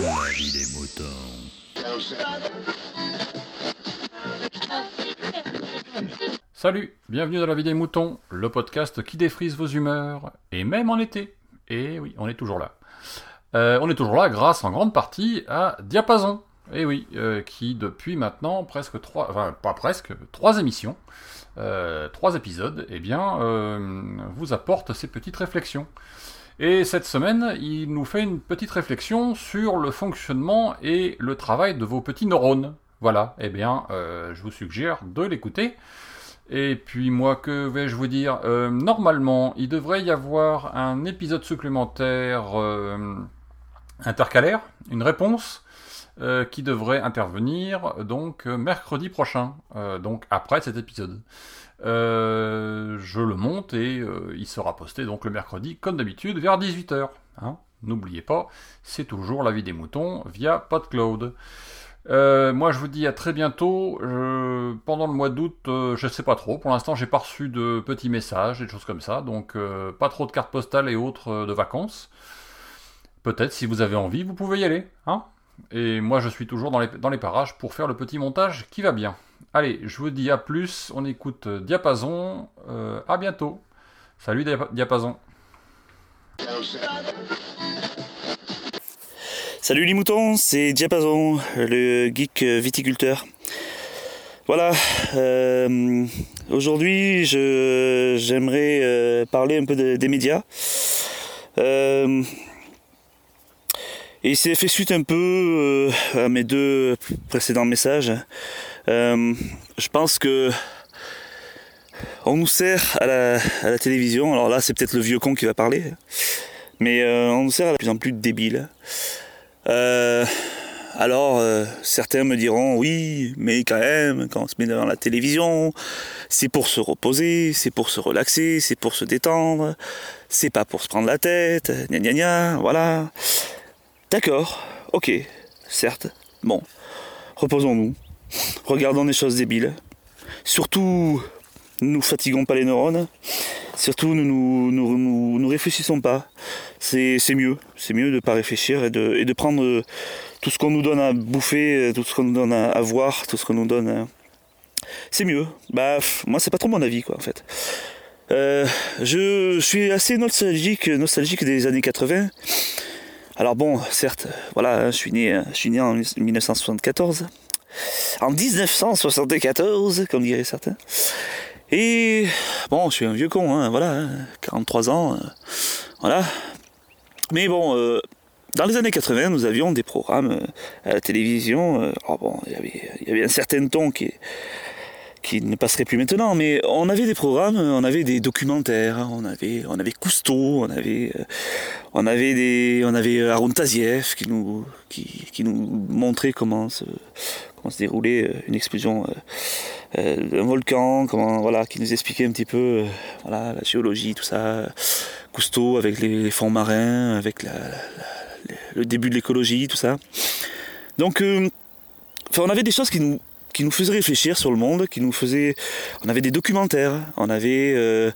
La vie des moutons. Salut, bienvenue dans la vie des moutons, le podcast qui défrise vos humeurs, et même en été. Et oui, on est toujours là. Euh, on est toujours là grâce en grande partie à Diapason. Et oui, euh, qui depuis maintenant presque trois, enfin pas presque, trois émissions, euh, trois épisodes, eh bien, vous apporte ces petites réflexions. Et cette semaine, il nous fait une petite réflexion sur le fonctionnement et le travail de vos petits neurones. Voilà, eh bien, euh, je vous suggère de l'écouter. Et puis moi, que vais-je vous dire? Euh, Normalement, il devrait y avoir un épisode supplémentaire euh, intercalaire, une réponse, qui devrait intervenir donc mercredi prochain, donc après cet épisode. Euh, je le monte et euh, il sera posté donc le mercredi, comme d'habitude, vers 18h. Hein N'oubliez pas, c'est toujours la vie des moutons via PodCloud. Euh, moi, je vous dis à très bientôt. Pendant le mois d'août, je sais pas trop. Pour l'instant, j'ai pas reçu de petits messages, des choses comme ça. Donc, pas trop de cartes postales et autres de vacances. Peut-être, si vous avez envie, vous pouvez y aller. Hein et moi, je suis toujours dans les parages pour faire le petit montage qui va bien. Allez, je vous dis à plus. On écoute euh, Diapason. Euh, à bientôt. Salut Dia- Diapason. Salut les moutons, c'est Diapason, le geek viticulteur. Voilà, euh, aujourd'hui j'aimerais parler un peu de- des médias. Et c'est fait suite un peu euh, à mes deux précédents messages. Euh, je pense que on nous sert à la, télévision, alors là c'est peut-être le vieux con qui va parler, mais euh, on nous sert à de plus en plus de débiles. Alors, certains me diront, oui, mais quand même, quand on se met devant la télévision, c'est pour se reposer, c'est pour se relaxer, c'est pour se détendre, c'est pas pour se prendre la tête, gna gna gna, voilà. D'accord, ok, certes, bon, reposons-nous, regardons des choses débiles. Surtout, ne nous fatiguons pas les neurones, surtout ne nous, réfléchissons pas c'est mieux. C'est mieux de ne pas réfléchir et de, prendre euh, tout ce qu'on nous donne à bouffer, euh, tout ce qu'on nous donne à, voir, tout ce qu'on nous donne. à- C'est mieux. Bah, moi, c'est pas trop mon avis, quoi, en fait. Euh, je suis assez nostalgique, nostalgique des années 80. Alors bon, certes, voilà, hein, je suis né, je suis né en 1974. En 1974, comme diraient certains. Et bon, je suis un vieux con, hein, voilà, hein, 43 ans, euh, voilà, mais bon, euh, dans les années 80, nous avions des programmes euh, à la télévision. bon, il y avait- un certain ton qui, qui ne passerait plus maintenant, mais on avait des programmes, on avait des documentaires, on avait, on avait Cousteau, on avait, euh, on avait Aaron Taziev qui nous, qui, nous montrait comment se, comment se déroulait euh, une explosion euh, euh, d'un volcan, comment, voilà, qui nous expliquait un petit peu, euh, voilà, la géologie, tout ça. Cousteau avec les, fonds marins, avec le début de l'écologie, tout ça. Donc, euh, enfin, on avait des choses qui nous, qui nous faisaient réfléchir sur le monde, qui nous faisaient. On avait des documentaires, on avait, euh,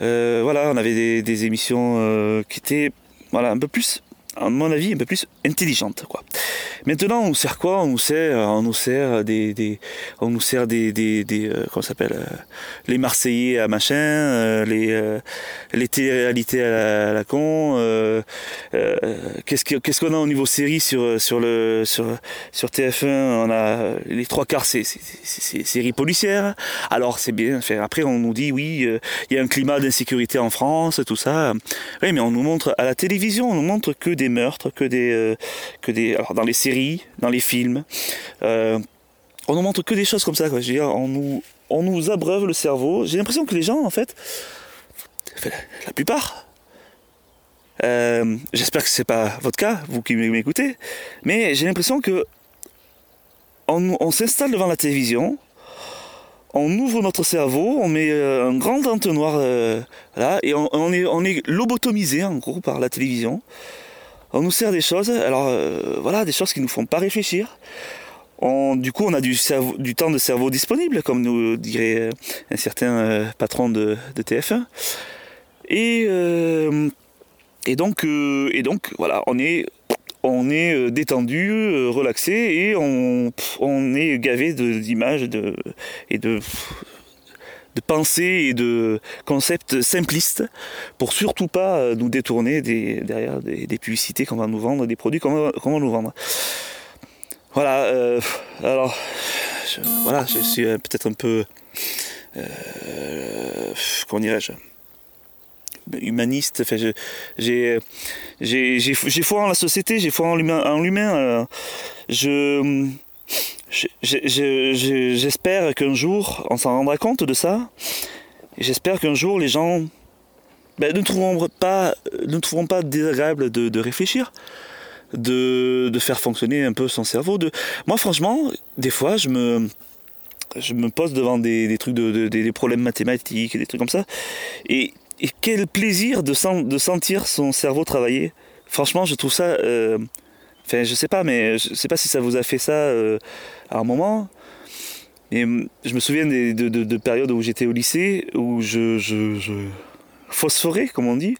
euh, voilà, on avait des, des émissions euh, qui étaient, voilà, un peu plus, à mon avis, un peu plus intelligentes, quoi. Maintenant, on sert quoi? On nous sert, on nous sert des, on nous sert des, des, des euh, comment s'appelle, euh, les Marseillais à machin, euh, les euh, les télé-réalités à la, con. euh, euh, qu'est-ce que- qu'est-ce qu'on a au niveau série sur sur le sur sur TF1 On a les trois quarts, c'est séries policières. Alors c'est bien. Après, on nous dit oui, euh, il y a un climat d'insécurité en France, tout ça. Oui, mais on nous montre à la télévision, on nous montre que des meurtres, que des euh, que dans les séries, dans les films. euh, on nous montre que des choses comme ça. Dire, on nous on nous abreuve le cerveau. J'ai l'impression que les gens, en fait, la, plupart. Euh, J'espère que c'est pas votre cas, vous qui m'écoutez, mais j'ai l'impression que on, s'installe devant la télévision, on ouvre notre cerveau, on met euh, un grand entonnoir là, et on est, on est lobotomisé en gros par la télévision. On nous sert des choses, alors euh, voilà, des choses qui nous font pas réfléchir. Du coup, on a du, temps de cerveau disponible, comme nous dirait euh, un certain euh, patron de, de TF1. Et, donc, et donc, voilà, on est, détendu, relaxé et on, est gavé d'images et de, de pensées et de concepts simplistes pour surtout pas euh, nous détourner des, derrière des, publicités qu'on va nous vendre, des produits qu'on va, nous vendre. Voilà, euh, alors je, voilà, je suis peut-être un peu. Euh, comment dirais-je humaniste. Enfin, j'ai, j'ai foi en la société, j'ai foi en l'humain. En l'humain euh, je, je- je- je- je- j'espère qu'un jour, on s'en rendra compte de ça. J'espère qu'un jour, les gens ben, ne, trouveront pas, désagréable de, réfléchir. De, faire fonctionner un peu son cerveau. Moi, franchement, des fois, je me, pose devant des, trucs, de, problèmes mathématiques, des trucs comme ça. Et, quel plaisir de sentir son cerveau travailler. Franchement, je trouve ça. euh, Enfin, je sais pas, mais je sais pas si ça vous a fait ça euh, à un moment. Et hum, je me souviens de, de- de périodes où j'étais au lycée, où je, je, phosphorais, comme on dit.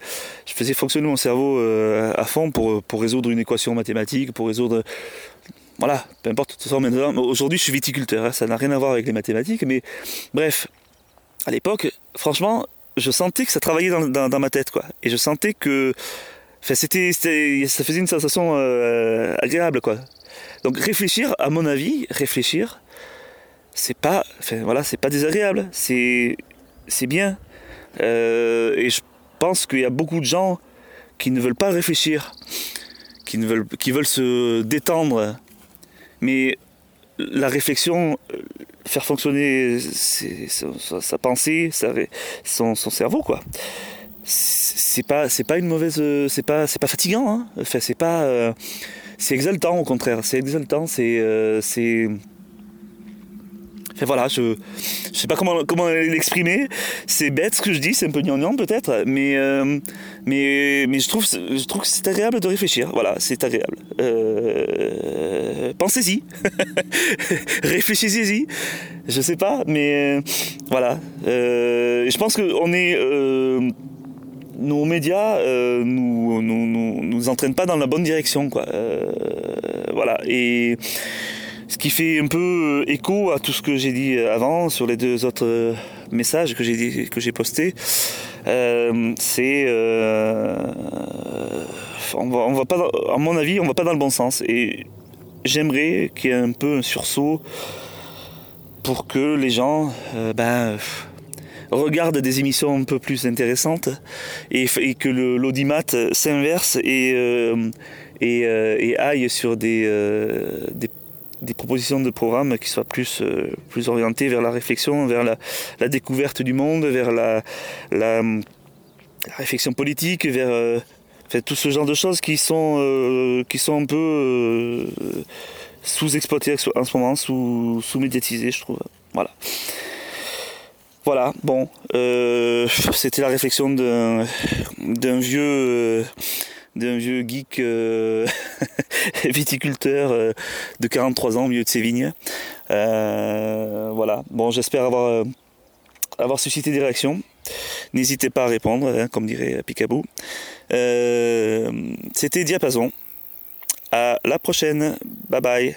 Je faisais fonctionner mon cerveau euh, à fond pour, résoudre une équation mathématique, pour résoudre. Voilà, peu importe. Toute façon, maintenant, aujourd'hui, je suis viticulteur, hein, ça n'a rien à voir avec les mathématiques, mais bref, à l'époque, franchement, je sentais que ça travaillait dans- dans ma tête, quoi. Et je sentais que. Enfin, c'était, ça faisait une sensation euh, agréable, quoi. Donc réfléchir, à mon avis, réfléchir, c'est pas, enfin voilà, c'est pas désagréable, c'est, c'est bien. Euh, et je pense qu'il y a beaucoup de gens qui ne veulent pas réfléchir, qui ne veulent, qui veulent se détendre. Mais la réflexion, euh, faire fonctionner sa, pensée, son cerveau, quoi. C'est c'est pas, c'est pas une mauvaise, euh, c'est pas, c'est pas fatigant. Hein. Enfin, c'est pas, euh, c'est exaltant au contraire. C'est exaltant. C'est, euh, c'est. Enfin, voilà, je, je sais pas comment, comment l'exprimer. C'est bête ce que je dis, c'est un peu gnangnan peut-être, mais, euh, mais, mais je trouve, je trouve que c'est agréable de réfléchir. Voilà, c'est agréable. Euh, pensez-y, réfléchissez-y. Je sais pas, mais euh, voilà. Je pense qu'on est. euh, nos médias euh, nous, nous, nous, entraînent pas dans la bonne direction, quoi. Euh, voilà. Et ce qui fait un peu écho à tout ce que j'ai dit avant sur les deux autres euh, messages que j'ai dit, que j'ai postés. Euh, c'est euh, on va, on va pas, à mon avis, on va pas dans le bon sens. Et j'aimerais qu'il y ait un peu un sursaut pour que les gens, euh, ben, regardent des émissions un peu plus intéressantes et, que l'audimat s'inverse et, euh, euh, aille sur des, euh, des, propositions de programmes qui soient plus, plus orientées vers la réflexion, vers la, découverte du monde, vers la, réflexion politique, vers tout ce genre de choses qui sont, qui sont un peu sous-exploitées en ce moment, sous- sous-médiatisées, je trouve. Voilà. Voilà, bon, euh, c'était la réflexion d'un vieux, euh, vieux geek euh, viticulteur de 43 ans au milieu de ses vignes. Voilà, bon, j'espère avoir, suscité des réactions. N'hésitez pas à répondre, hein, comme dirait Picaboo. Euh, c'était Diapason. À la prochaine. Bye bye.